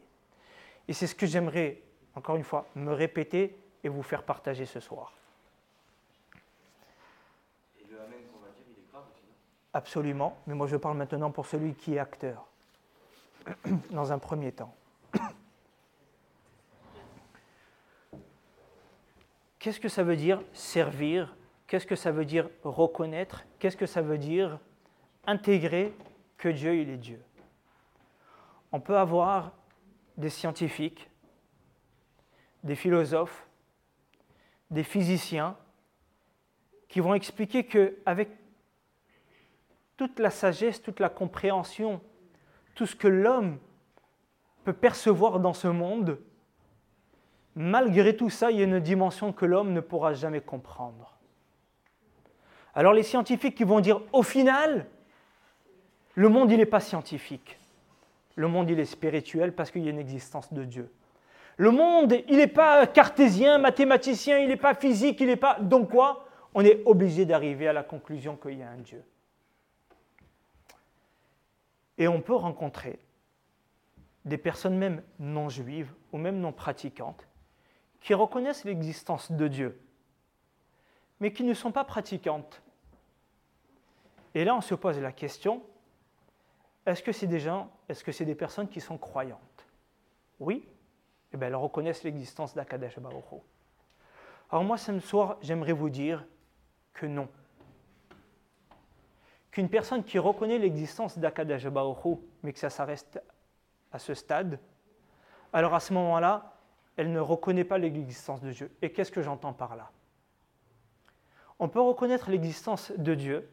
Et c'est ce que j'aimerais, encore une fois, me répéter et vous faire partager ce soir. Absolument, mais moi je parle maintenant pour celui qui est acteur, dans un premier temps. Qu'est-ce que ça veut dire servir? Qu'est-ce que ça veut dire reconnaître? Qu'est-ce que ça veut dire intégrer que Dieu, il est Dieu? On peut avoir des scientifiques, des philosophes, des physiciens qui vont expliquer qu'avec toute la sagesse, toute la compréhension, tout ce que l'homme peut percevoir dans ce monde, malgré tout ça, il y a une dimension que l'homme ne pourra jamais comprendre. Alors les scientifiques qui vont dire, au final, le monde, il n'est pas scientifique. Le monde, il est spirituel parce qu'il y a une existence de Dieu. Le monde, il n'est pas cartésien, mathématicien, il n'est pas physique, il n'est pas... Donc quoi? On est obligé d'arriver à la conclusion qu'il y a un Dieu. Et on peut rencontrer des personnes même non juives ou même non pratiquantes qui reconnaissent l'existence de Dieu, mais qui ne sont pas pratiquantes. Et là, on se pose la question, est-ce que c'est des gens, est-ce que c'est des personnes qui sont croyantes? Oui, eh bien, elles reconnaissent l'existence d'Akadesh Baruch Alors moi, ce soir, j'aimerais vous dire que non. Qu'une personne qui reconnaît l'existence d'Akadash mais que ça s'arrête à ce stade, alors à ce moment-là, elle ne reconnaît pas l'existence de Dieu. Et qu'est-ce que j'entends par là? On peut reconnaître l'existence de Dieu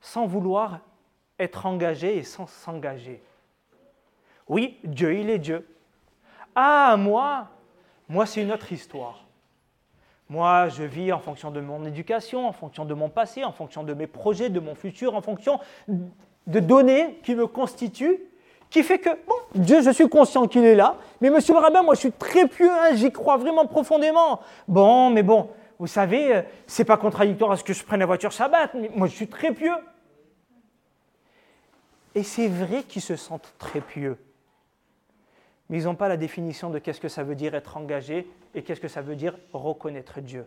sans vouloir être engagé et sans s'engager. Oui, Dieu, il est Dieu. Ah, moi, moi, c'est une autre histoire. Moi, je vis en fonction de mon éducation, en fonction de mon passé, en fonction de mes projets, de mon futur, en fonction de données qui me constituent, qui fait que, bon, Dieu, je suis conscient qu'il est là, mais monsieur le rabbin, moi, je suis très pieux, hein, j'y crois vraiment profondément. Bon, mais bon, vous savez, euh, c'est pas contradictoire à ce que je prenne la voiture Shabbat, mais moi, je suis très pieux. Et c'est vrai qu'ils se sentent très pieux mais ils n'ont pas la définition de qu'est-ce que ça veut dire être engagé et qu'est-ce que ça veut dire reconnaître Dieu.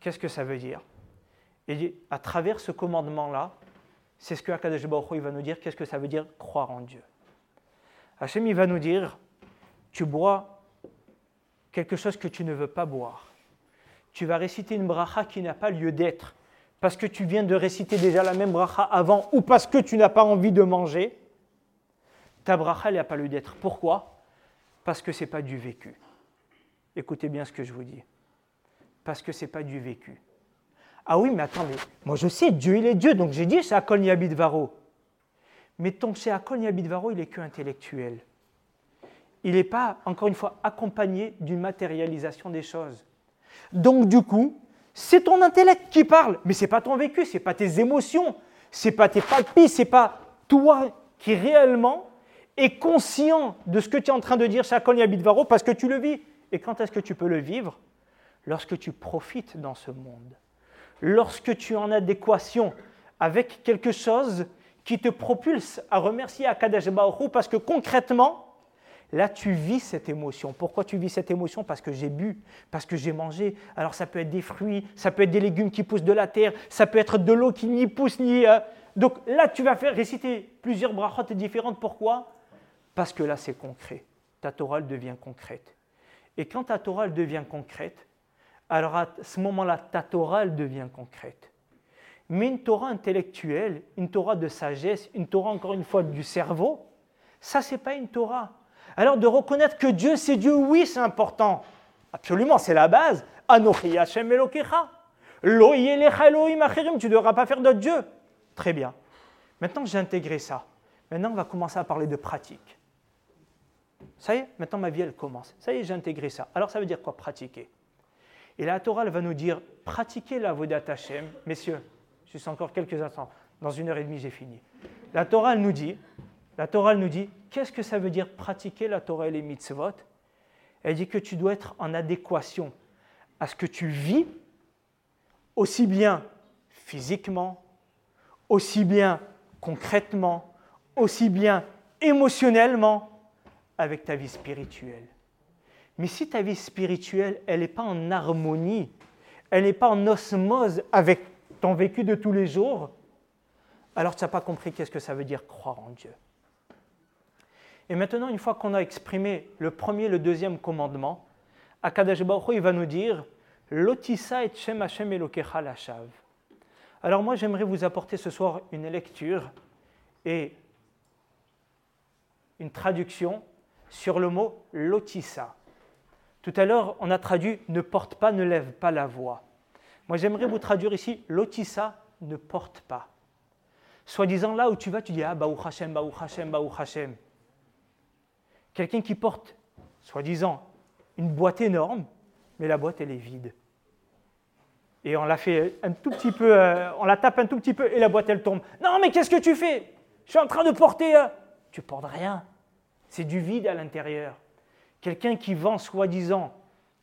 Qu'est-ce que ça veut dire? Et à travers ce commandement-là, c'est ce que Akadosh Baruch va nous dire, qu'est-ce que ça veut dire croire en Dieu? Hachem, il va nous dire, tu bois quelque chose que tu ne veux pas boire. Tu vas réciter une bracha qui n'a pas lieu d'être, parce que tu viens de réciter déjà la même bracha avant, ou parce que tu n'as pas envie de manger ta bracha, elle n'a pas lieu d'être. Pourquoi? Parce que ce n'est pas du vécu. Écoutez bien ce que je vous dis. Parce que ce n'est pas du vécu. Ah oui, mais attendez, moi je sais, Dieu il est Dieu, donc j'ai dit c'est Akol Varo. Mais ton c'est Akol Varo, il est que intellectuel. Il n'est pas, encore une fois, accompagné d'une matérialisation des choses. Donc du coup, c'est ton intellect qui parle, mais c'est pas ton vécu, c'est pas tes émotions, c'est pas tes ce c'est pas toi qui réellement et conscient de ce que tu es en train de dire, Shakol Yabidvaro, parce que tu le vis. Et quand est-ce que tu peux le vivre? Lorsque tu profites dans ce monde. Lorsque tu es en adéquation avec quelque chose qui te propulse à remercier Akadosh Baruch parce que concrètement, Là, tu vis cette émotion. Pourquoi tu vis cette émotion? Parce que j'ai bu, parce que j'ai mangé. Alors ça peut être des fruits, ça peut être des légumes qui poussent de la terre, ça peut être de l'eau qui n'y pousse ni... Euh, donc là, tu vas faire réciter plusieurs brachot différentes. Pourquoi? Parce que là, c'est concret. Ta Torah devient concrète. Et quand ta Torah devient concrète, alors à ce moment-là, ta Torah devient concrète. Mais une Torah intellectuelle, une Torah de sagesse, une Torah encore une fois du cerveau, ça, c'est pas une Torah. Alors de reconnaître que Dieu, c'est Dieu, oui, c'est important. Absolument, c'est la base. Tu ne devras pas faire d'autres dieux. Très bien. Maintenant, j'ai intégré ça. Maintenant, on va commencer à parler de pratique. Ça y est, maintenant ma vie, elle commence. Ça y est, j'ai intégré ça. Alors, ça veut dire quoi, pratiquer? Et la Torah, va nous dire, pratiquer la Vodat Hashem. Messieurs, juste encore quelques instants. Dans une heure et demie, j'ai fini. La Torah, nous dit, la Torah, nous dit, Qu'est-ce que ça veut dire pratiquer la Torah et les mitzvot? Elle dit que tu dois être en adéquation à ce que tu vis, aussi bien physiquement, aussi bien concrètement, aussi bien émotionnellement, avec ta vie spirituelle. Mais si ta vie spirituelle, elle n'est pas en harmonie, elle n'est pas en osmose avec ton vécu de tous les jours, alors tu n'as pas compris qu'est-ce que ça veut dire croire en Dieu. Et maintenant, une fois qu'on a exprimé le premier et le deuxième commandement, Akadash il va nous dire Lotissa et Shem Hashem Elokecha Lashav. Alors moi, j'aimerais vous apporter ce soir une lecture et une traduction sur le mot lotissa. Tout à l'heure, on a traduit ne porte pas, ne lève pas la voix. Moi, j'aimerais vous traduire ici lotissa ne porte pas. Soit disant là où tu vas, tu dis ah Baou Hashem, Baou Hashem, Baou Hashem. Quelqu'un qui porte, soi-disant, une boîte énorme, mais la boîte, elle est vide. Et on la fait un tout petit peu, euh, on la tape un tout petit peu et la boîte, elle tombe. Non, mais qu'est-ce que tu fais? Je suis en train de porter. Euh, tu portes rien. C'est du vide à l'intérieur. Quelqu'un qui vend, soi-disant,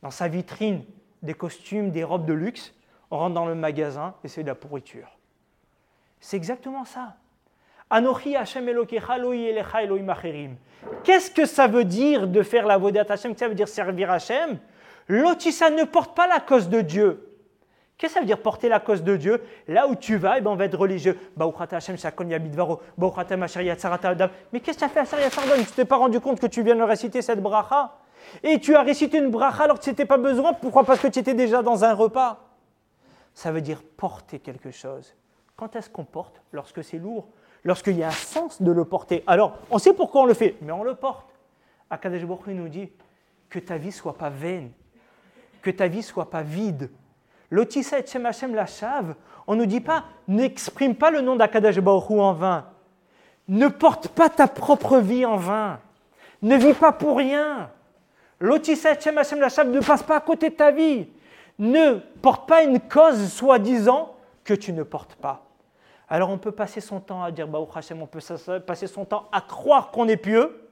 dans sa vitrine, des costumes, des robes de luxe, on rentre dans le magasin et c'est de la pourriture. C'est exactement ça. Anochi Hashem. Qu'est-ce que ça veut dire de faire la Vodat Ça veut dire servir Hashem? L'otissa ne porte pas la cause de Dieu. Qu'est-ce que ça veut dire porter la cause de Dieu? Là où tu vas, eh ben, on va être religieux. Mais qu'est-ce que tu as fait à Sharia Tu t'es pas rendu compte que tu viens de réciter cette bracha? Et tu as récité une bracha alors que tu n'étais pas besoin? Pourquoi? Parce que tu étais déjà dans un repas. Ça veut dire porter quelque chose. Quand est-ce qu'on porte? Lorsque c'est lourd lorsqu'il y a un sens de le porter. Alors, on sait pourquoi on le fait, mais on le porte. Akadesh nous dit que ta vie soit pas vaine, que ta vie soit pas vide. L'otissa et Shem Hashem la chave, on ne nous dit pas n'exprime pas le nom d'Akadesh Baruch en vain. Ne porte pas ta propre vie en vain. Ne vis pas pour rien. L'otissa et Shem Hashem la chave ne passe pas à côté de ta vie. Ne porte pas une cause soi-disant que tu ne portes pas. Alors on peut passer son temps à dire Baou Hashem, on peut passer son temps à croire qu'on est pieux.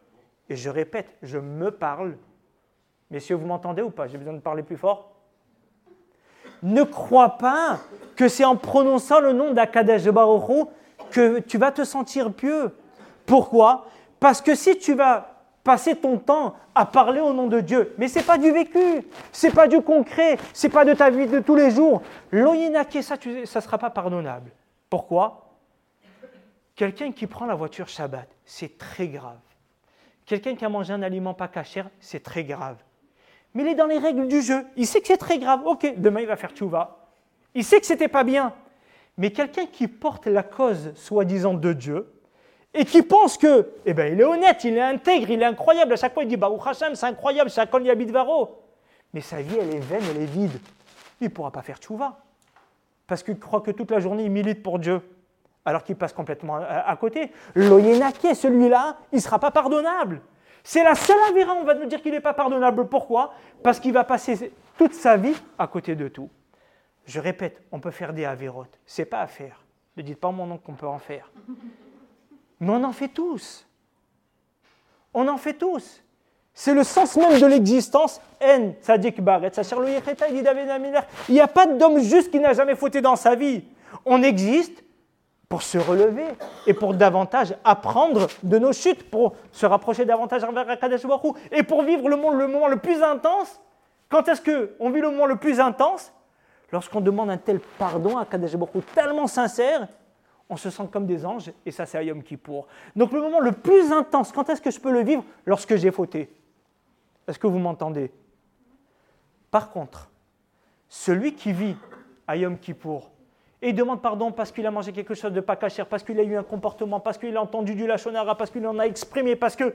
Et je répète, je me parle. Messieurs, vous m'entendez ou pas? J'ai besoin de parler plus fort Ne crois pas que c'est en prononçant le nom d'Akadesh Baruch que tu vas te sentir pieux. Pourquoi? Parce que si tu vas passer ton temps à parler au nom de Dieu, mais ce n'est pas du vécu, c'est pas du concret, c'est pas de ta vie de tous les jours, l'oyenake, ça ne sera pas pardonnable. Pourquoi? Quelqu'un qui prend la voiture Shabbat, c'est très grave. Quelqu'un qui a mangé un aliment pas caché, c'est très grave. Mais il est dans les règles du jeu. Il sait que c'est très grave. Ok, demain il va faire tchouva. Il sait que c'était pas bien. Mais quelqu'un qui porte la cause soi-disant de Dieu et qui pense que, eh ben, il est honnête, il est intègre, il est incroyable. À chaque fois, il dit Baruch Hashem, c'est incroyable, chacun y habite varo. Mais sa vie, elle est vaine, elle est vide. Il ne pourra pas faire tchouva parce qu'il croit que toute la journée il milite pour Dieu, alors qu'il passe complètement à, côté. L'oyenaké, celui-là, il ne sera pas pardonnable. C'est la seule avéra, on va nous dire qu'il n'est pas pardonnable. Pourquoi? Parce qu'il va passer toute sa vie à côté de tout. Je répète, on peut faire des avérotes. C'est pas à faire. Ne dites pas mon nom qu'on peut en faire. Mais on en fait tous. On en fait tous. C'est le sens même de l'existence. En, Sadik Baret, il dit David Il n'y a pas d'homme juste qui n'a jamais fauté dans sa vie. On existe pour se relever et pour davantage apprendre de nos chutes, pour se rapprocher davantage envers Akadosh Baruch et pour vivre le, monde, le moment le plus intense. Quand est-ce qu'on vit le moment le plus intense? Lorsqu'on demande un tel pardon à Baruch tellement sincère, on se sent comme des anges, et ça c'est Yom Kippour. Donc le moment le plus intense, quand est-ce que je peux le vivre? Lorsque j'ai fauté. Est-ce que vous m'entendez? Par contre, celui qui vit à Yom Kippour, et il demande pardon parce qu'il a mangé quelque chose de pas cachère, parce qu'il a eu un comportement, parce qu'il a entendu du lachonara, parce qu'il en a exprimé, parce que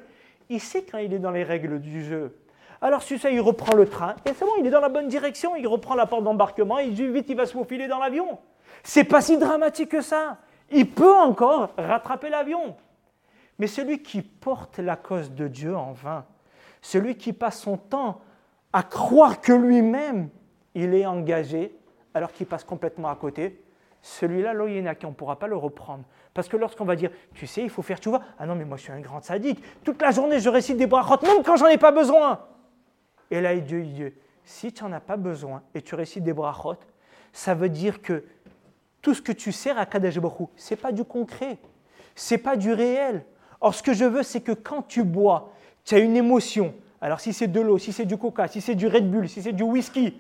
il sait quand il est dans les règles du jeu. Alors sur ça, il reprend le train, et c'est bon, il est dans la bonne direction, il reprend la porte d'embarquement, dit vite, il va se faufiler dans l'avion. C'est pas si dramatique que ça. Il peut encore rattraper l'avion. Mais celui qui porte la cause de Dieu en vain, celui qui passe son temps à croire que lui-même, il est engagé, alors qu'il passe complètement à côté, celui-là, qui on ne pourra pas le reprendre. Parce que lorsqu'on va dire, tu sais, il faut faire, tu vois, ah non, mais moi je suis un grand sadique, toute la journée je récite des brachot, même quand j'en ai pas besoin. Et là, Dieu, Dieu, si tu n'en as pas besoin et tu récites des brachot, ça veut dire que tout ce que tu sers à Kadesh Baruch ce n'est pas du concret, ce n'est pas du réel. Or, ce que je veux, c'est que quand tu bois, tu as une émotion. Alors, si c'est de l'eau, si c'est du coca, si c'est du Red Bull, si c'est du whisky,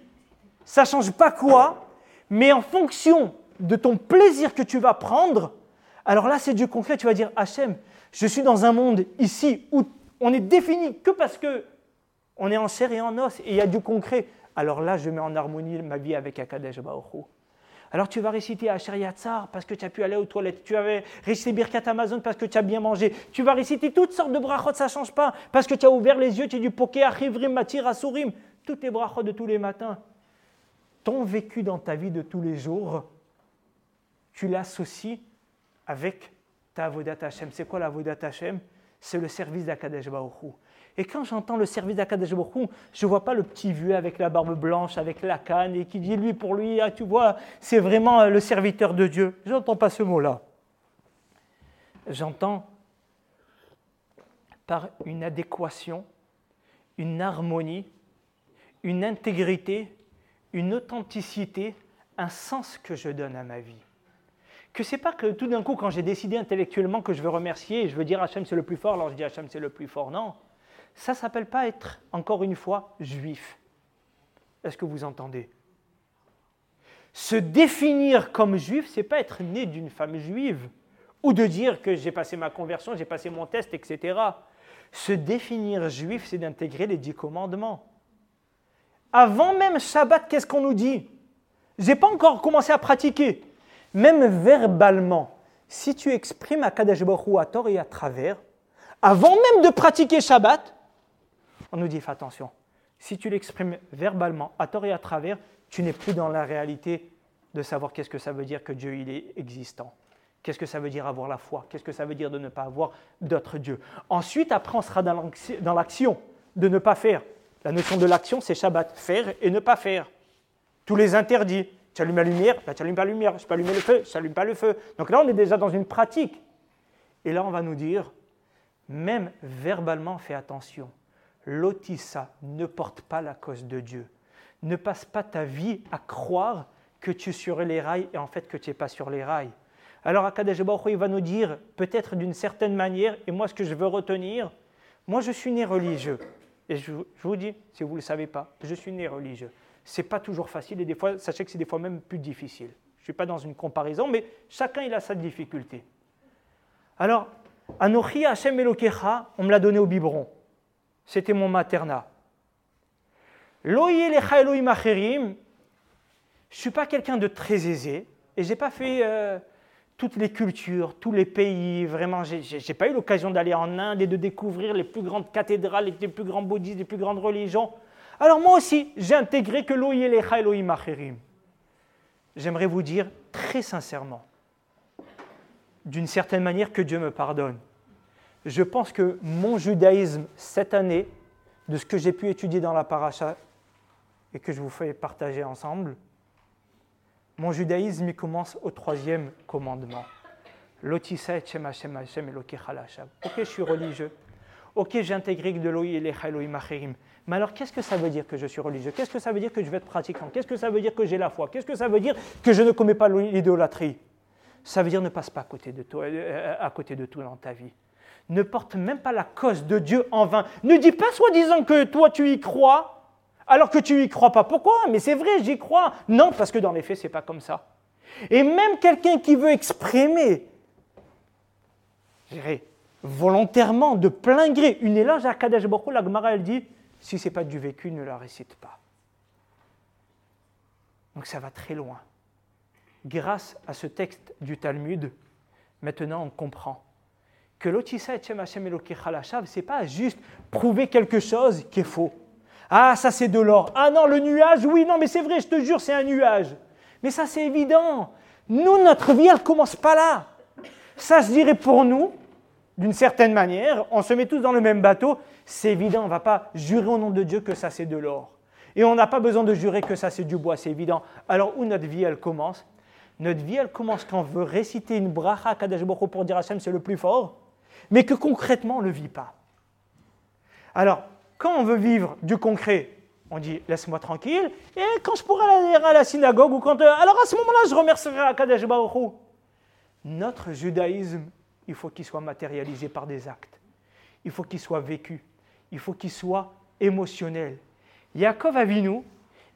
ça change pas quoi, mais en fonction de ton plaisir que tu vas prendre, alors là, c'est du concret. Tu vas dire, Hachem, je suis dans un monde ici où on est défini que parce que on est en chair et en os et il y a du concret. Alors là, je mets en harmonie ma vie avec Akadesh Baruch alors tu vas réciter Asher Yatzar parce que tu as pu aller aux toilettes. Tu vas réciter Birkat Amazon parce que tu as bien mangé. Tu vas réciter toutes sortes de brachot, ça ne change pas. Parce que tu as ouvert les yeux, tu as du poké, achivrim, matir, asurim. Toutes les brachot de tous les matins. Ton vécu dans ta vie de tous les jours, tu l'associes avec ta Avodat Hashem. C'est quoi la Avodat Hashem? C'est le service d'Akadesh Baruch Et quand j'entends le service d'Akadesh Baruch je ne vois pas le petit vieux avec la barbe blanche, avec la canne, et qui dit lui pour lui, ah, tu vois, c'est vraiment euh, le serviteur de Dieu. Je n'entends pas ce mot-là. J'entends par une adéquation, une harmonie, une intégrité, une authenticité, un sens que je donne à ma vie que c'est pas que tout d'un coup, quand j'ai décidé intellectuellement que je veux remercier et je veux dire Hachem c'est le plus fort, alors je dis Hachem c'est le plus fort. Non, ça s'appelle pas être, encore une fois, juif. Est-ce que vous entendez? Se définir comme juif, c'est pas être né d'une femme juive ou de dire que j'ai passé ma conversion, j'ai passé mon test, etc. Se définir juif, c'est d'intégrer les dix commandements. Avant même Shabbat, qu'est-ce qu'on nous dit? J'ai pas encore commencé à pratiquer même verbalement, si tu exprimes à Kadesh Baruch à tort et à travers, avant même de pratiquer Shabbat, on nous dit fais attention. Si tu l'exprimes verbalement, à tort et à travers, tu n'es plus dans la réalité de savoir qu'est-ce que ça veut dire que Dieu il est existant. Qu'est-ce que ça veut dire avoir la foi? Qu'est-ce que ça veut dire de ne pas avoir d'autres dieux? Ensuite, après, on sera dans l'action de ne pas faire. La notion de l'action, c'est Shabbat, faire et ne pas faire. Tous les interdits, tu allumes la lumière, bah, tu n'allumes pas la lumière. Je peux allumer le feu, je n'allume pas le feu. Donc là, on est déjà dans une pratique. Et là, on va nous dire, même verbalement, fais attention. L'otissa ne porte pas la cause de Dieu. Ne passe pas ta vie à croire que tu es sur les rails et en fait que tu n'es pas sur les rails. Alors Akadesh il va nous dire, peut-être d'une certaine manière, et moi ce que je veux retenir, moi je suis né religieux. Et je vous dis, si vous ne le savez pas, je suis né religieux c'est pas toujours facile et des fois, sachez que c'est des fois même plus difficile. Je ne suis pas dans une comparaison, mais chacun il a sa difficulté. Alors, Anochi Hashem Elokecha, on me l'a donné au biberon. C'était mon maternat. Loïe Lecha Elohim Acherim, je ne suis pas quelqu'un de très aisé et je n'ai pas fait euh, toutes les cultures, tous les pays. Vraiment, je n'ai pas eu l'occasion d'aller en Inde et de découvrir les plus grandes cathédrales, les plus grands bouddhistes, les plus grandes religions. Alors moi aussi, j'ai intégré que l'Oyelecha Elohim Acherim. J'aimerais vous dire très sincèrement, d'une certaine manière, que Dieu me pardonne. Je pense que mon judaïsme cette année, de ce que j'ai pu étudier dans la paracha et que je vous fais partager ensemble, mon judaïsme il commence au troisième commandement. Et Ok, je suis religieux. Ok, j'ai intégré de Elohim Acherim. Mais alors, qu'est-ce que ça veut dire que je suis religieux? Qu'est-ce que ça veut dire que je vais être pratiquant? Qu'est-ce que ça veut dire que j'ai la foi? Qu'est-ce que ça veut dire que je ne commets pas l'idolâtrie? Ça veut dire ne passe pas à côté de toi, euh, tout dans ta vie. Ne porte même pas la cause de Dieu en vain. Ne dis pas soi-disant que toi tu y crois, alors que tu y crois pas. Pourquoi? Mais c'est vrai, j'y crois. Non, parce que dans les faits, c'est pas comme ça. Et même quelqu'un qui veut exprimer, volontairement, de plein gré, une éloge à Kadesh Baruch la Gemara, elle dit, si c'est pas du vécu, ne la récite pas. Donc ça va très loin. Grâce à ce texte du Talmud, maintenant on comprend que l'Otissa et Hashem ce n'est pas juste prouver quelque chose qui est faux. Ah, ça c'est de l'or. Ah non, le nuage, oui, non, mais c'est vrai, je te jure, c'est un nuage. Mais ça c'est évident. Nous, notre vie, elle ne commence pas là. Ça se dirait pour nous, d'une certaine manière, on se met tous dans le même bateau, c'est évident, on ne va pas jurer au nom de Dieu que ça c'est de l'or. Et on n'a pas besoin de jurer que ça c'est du bois, c'est évident. Alors où notre vie elle commence? Notre vie elle commence quand on veut réciter une bracha Kadesh pour dire Hachem c'est le plus fort, mais que concrètement on ne le vit pas. Alors, quand on veut vivre du concret, on dit laisse-moi tranquille, et quand je pourrai aller à la synagogue, ou quand. Euh, alors à ce moment-là, je remercierai Akadosh Baruch Notre judaïsme, il faut qu'il soit matérialisé par des actes. Il faut qu'il soit vécu. Il faut qu'il soit émotionnel. Yaakov Avinu,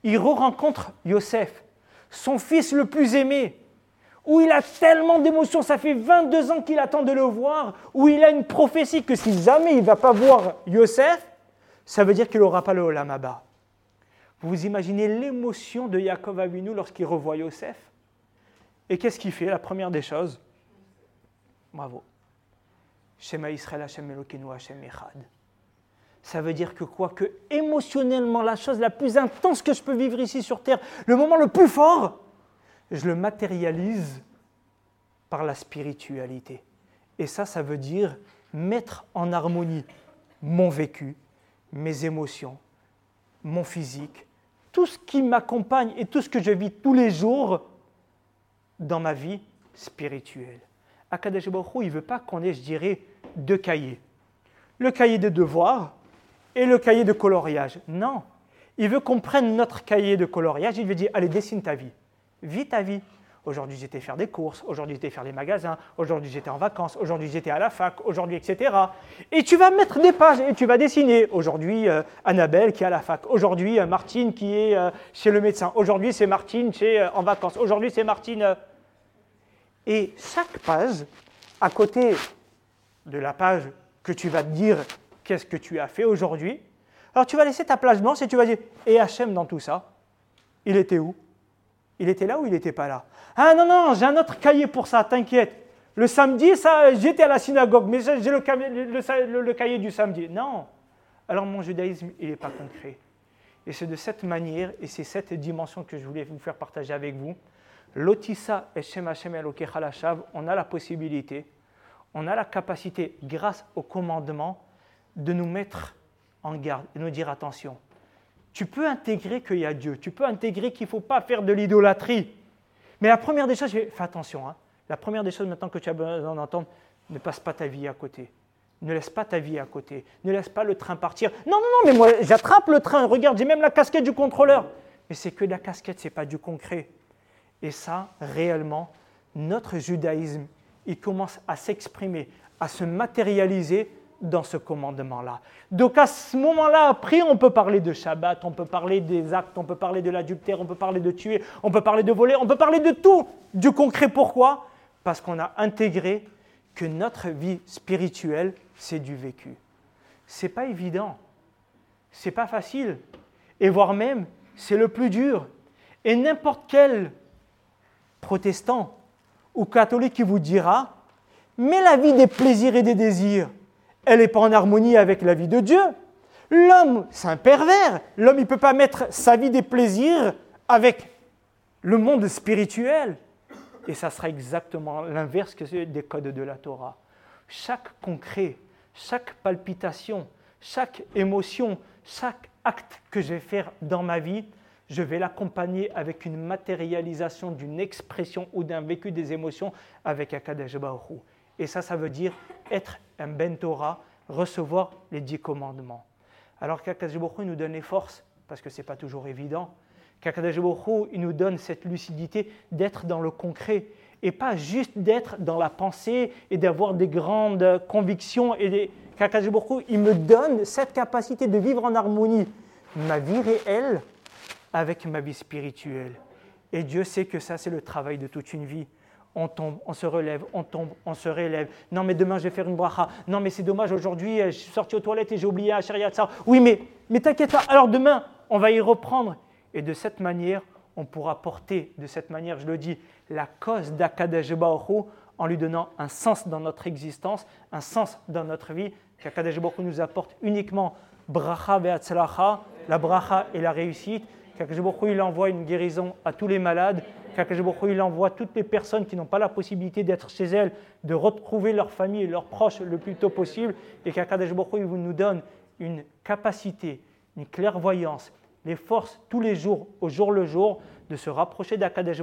il re-rencontre Yosef, son fils le plus aimé, où il a tellement d'émotions, ça fait 22 ans qu'il attend de le voir, où il a une prophétie que si jamais il ne va pas voir Yosef, ça veut dire qu'il n'aura pas le Olam Vous imaginez l'émotion de Yaakov Avinu lorsqu'il revoit Yosef? Et qu'est-ce qu'il fait? La première des choses, bravo, Shema Israël Hashem Elokeinu Hashem Echad. Ça veut dire que quoi Que émotionnellement, la chose la plus intense que je peux vivre ici sur Terre, le moment le plus fort, je le matérialise par la spiritualité. Et ça, ça veut dire mettre en harmonie mon vécu, mes émotions, mon physique, tout ce qui m'accompagne et tout ce que je vis tous les jours dans ma vie spirituelle. Akadosh Baruch il ne veut pas qu'on ait, je dirais, deux cahiers. Le cahier de devoirs et le cahier de coloriage. Non. Il veut qu'on prenne notre cahier de coloriage. Il veut dire, allez, dessine ta vie. Vis ta vie. Aujourd'hui, j'étais faire des courses. Aujourd'hui, j'étais faire les magasins. Aujourd'hui, j'étais en vacances. Aujourd'hui, j'étais à la fac. Aujourd'hui, etc. Et tu vas mettre des pages et tu vas dessiner. Aujourd'hui, euh, Annabelle qui est à la fac. Aujourd'hui, euh, Martine qui est euh, chez le médecin. Aujourd'hui, c'est Martine chez, en vacances. Aujourd'hui, c'est Martine. Et chaque page, à côté de la page que tu vas te dire qu'est-ce que tu as fait aujourd'hui, alors tu vas laisser ta plage blanche et tu vas dire Et Hachem dans tout ça, il était où? Il était là ou il n'était pas là? Ah non, non, j'ai un autre cahier pour ça, t'inquiète. Le samedi, ça, j'étais à la synagogue, mais j'ai le, le, cahier du samedi. Non. Alors mon judaïsme, il n'est pas concret. Et c'est de cette manière, et c'est cette dimension que je voulais vous faire partager avec vous, Lotissa et Shem Hashem on a la possibilité, on a la capacité, grâce au commandement, de nous mettre en garde et nous dire attention. Tu peux intégrer qu'il y a Dieu, tu peux intégrer qu'il ne faut pas faire de l'idolâtrie. Mais la première des choses, fais attention, hein. la première des choses maintenant que tu as besoin d'entendre, ne passe pas ta vie à côté. Ne laisse pas ta vie à côté. Ne laisse pas le train partir. Non, non, non, mais moi j'attrape le train. Regarde, j'ai même la casquette du contrôleur. Mais c'est que la casquette, ce n'est pas du concret. Et ça, réellement, notre judaïsme, il commence à s'exprimer, à se matérialiser dans ce commandement-là. Donc à ce moment-là, après, on peut parler de Shabbat, on peut parler des actes, on peut parler de l'adultère, on peut parler de tuer, on peut parler de voler, on peut parler de tout, du concret. Pourquoi? Parce qu'on a intégré que notre vie spirituelle, c'est du vécu. C'est pas évident, c'est pas facile, et voire même, c'est le plus dur. Et n'importe quel protestant ou catholique qui vous dira, mais la vie des plaisirs et des désirs, elle n'est pas en harmonie avec la vie de Dieu. L'homme, c'est un pervers. L'homme, il ne peut pas mettre sa vie des plaisirs avec le monde spirituel. Et ça sera exactement l'inverse des codes de la Torah. Chaque concret, chaque palpitation, chaque émotion, chaque acte que je vais faire dans ma vie, je vais l'accompagner avec une matérialisation d'une expression ou d'un vécu des émotions avec Baruch Et ça, ça veut dire être un Ben Torah, recevoir les dix commandements. Alors qu'Akadosh Baruch nous donne les forces, parce que ce n'est pas toujours évident, qu'Akadosh Baruch il nous donne cette lucidité d'être dans le concret et pas juste d'être dans la pensée et d'avoir des grandes convictions et des il me donne cette capacité de vivre en harmonie ma vie réelle avec ma vie spirituelle. Et Dieu sait que ça, c'est le travail de toute une vie. On tombe, on se relève, on tombe, on se relève. Non, mais demain, je vais faire une bracha. Non, mais c'est dommage, aujourd'hui, je suis sorti aux toilettes et j'ai oublié un ça. Oui, mais, mais t'inquiète pas. Alors demain, on va y reprendre. Et de cette manière, on pourra porter, de cette manière, je le dis, la cause d'Akadash en lui donnant un sens dans notre existence, un sens dans notre vie, qu'Akadash nous apporte uniquement bracha ve'atzlacha, la bracha et la réussite, qu'Akadash il envoie une guérison à tous les malades, qu'Akadash il envoie toutes les personnes qui n'ont pas la possibilité d'être chez elles, de retrouver leur famille et leurs proches le plus tôt possible, et qu'Akadash il nous donne une capacité, une clairvoyance, les forces tous les jours, au jour le jour, de se rapprocher d'Akadesh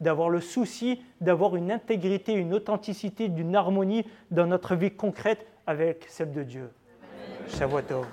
d'avoir le souci d'avoir une intégrité, une authenticité, d'une harmonie dans notre vie concrète avec celle de Dieu. Shavuot